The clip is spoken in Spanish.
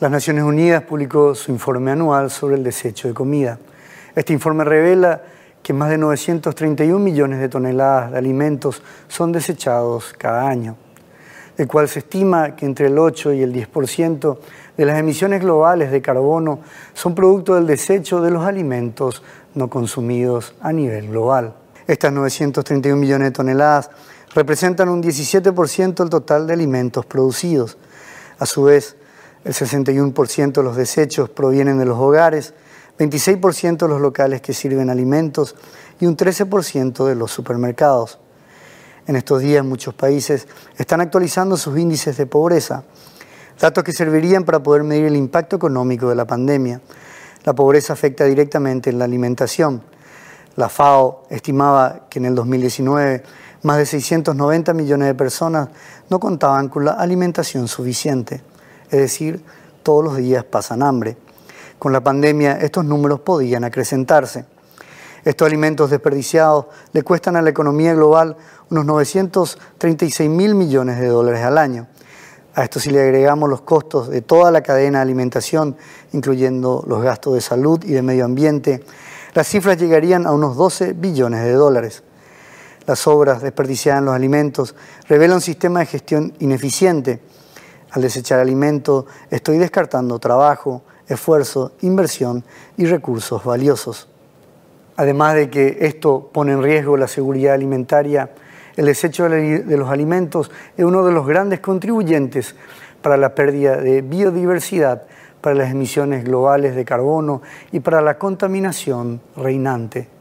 Las Naciones Unidas publicó su informe anual sobre el desecho de comida. Este informe revela que más de 931 millones de toneladas de alimentos son desechados cada año, del cual se estima que entre el 8 y el 10% de las emisiones globales de carbono son producto del desecho de los alimentos no consumidos a nivel global. Estas 931 millones de toneladas representan un 17% del total de alimentos producidos. A su vez, el 61% de los desechos provienen de los hogares, 26% de los locales que sirven alimentos y un 13% de los supermercados. En estos días muchos países están actualizando sus índices de pobreza, datos que servirían para poder medir el impacto económico de la pandemia. La pobreza afecta directamente en la alimentación. La FAO estimaba que en el 2019 más de 690 millones de personas no contaban con la alimentación suficiente es decir, todos los días pasan hambre. Con la pandemia estos números podían acrecentarse. Estos alimentos desperdiciados le cuestan a la economía global unos 936 mil millones de dólares al año. A esto si le agregamos los costos de toda la cadena de alimentación, incluyendo los gastos de salud y de medio ambiente, las cifras llegarían a unos 12 billones de dólares. Las obras desperdiciadas en los alimentos revelan un sistema de gestión ineficiente al desechar alimento estoy descartando trabajo, esfuerzo, inversión y recursos valiosos. Además de que esto pone en riesgo la seguridad alimentaria, el desecho de los alimentos es uno de los grandes contribuyentes para la pérdida de biodiversidad, para las emisiones globales de carbono y para la contaminación reinante.